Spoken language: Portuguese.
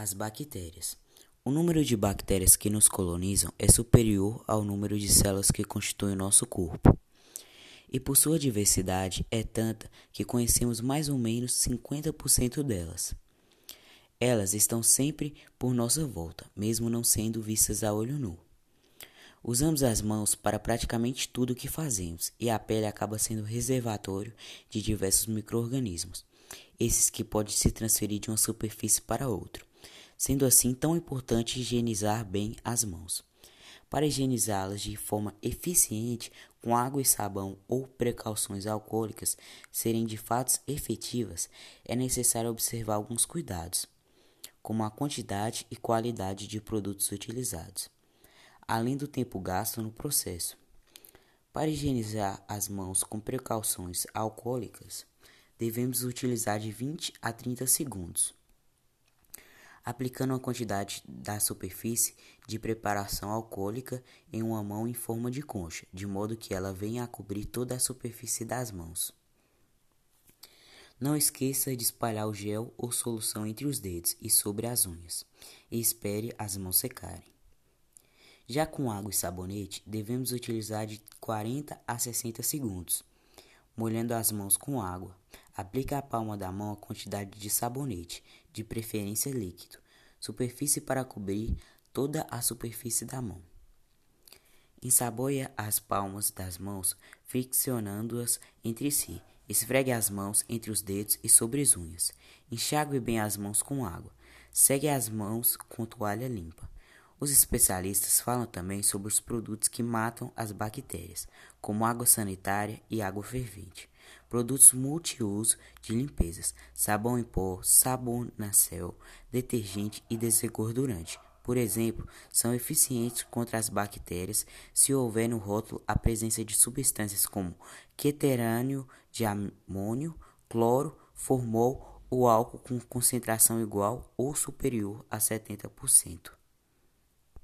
As bactérias. O número de bactérias que nos colonizam é superior ao número de células que constituem o nosso corpo. E por sua diversidade é tanta que conhecemos mais ou menos 50% delas. Elas estão sempre por nossa volta, mesmo não sendo vistas a olho nu. Usamos as mãos para praticamente tudo o que fazemos, e a pele acaba sendo reservatório de diversos microorganismos, esses que podem se transferir de uma superfície para outra. Sendo assim tão importante higienizar bem as mãos. Para higienizá-las de forma eficiente, com água e sabão ou precauções alcoólicas serem de fato efetivas, é necessário observar alguns cuidados, como a quantidade e qualidade de produtos utilizados, além do tempo gasto no processo. Para higienizar as mãos com precauções alcoólicas, devemos utilizar de 20 a 30 segundos aplicando a quantidade da superfície de preparação alcoólica em uma mão em forma de concha, de modo que ela venha a cobrir toda a superfície das mãos. Não esqueça de espalhar o gel ou solução entre os dedos e sobre as unhas, e espere as mãos secarem. Já com água e sabonete, devemos utilizar de 40 a 60 segundos, molhando as mãos com água. Aplique a palma da mão a quantidade de sabonete, de preferência líquido, superfície para cobrir toda a superfície da mão. Ensaboie as palmas das mãos, friccionando-as entre si. Esfregue as mãos entre os dedos e sobre as unhas. Enxague bem as mãos com água. Segue as mãos com toalha limpa. Os especialistas falam também sobre os produtos que matam as bactérias, como água sanitária e água fervente, produtos multiuso de limpezas, sabão em pó, sabão sabonacel, detergente e desengordurante. Por exemplo, são eficientes contra as bactérias se houver no rótulo a presença de substâncias como queterânio de amônio, cloro, formol ou álcool com concentração igual ou superior a 70%.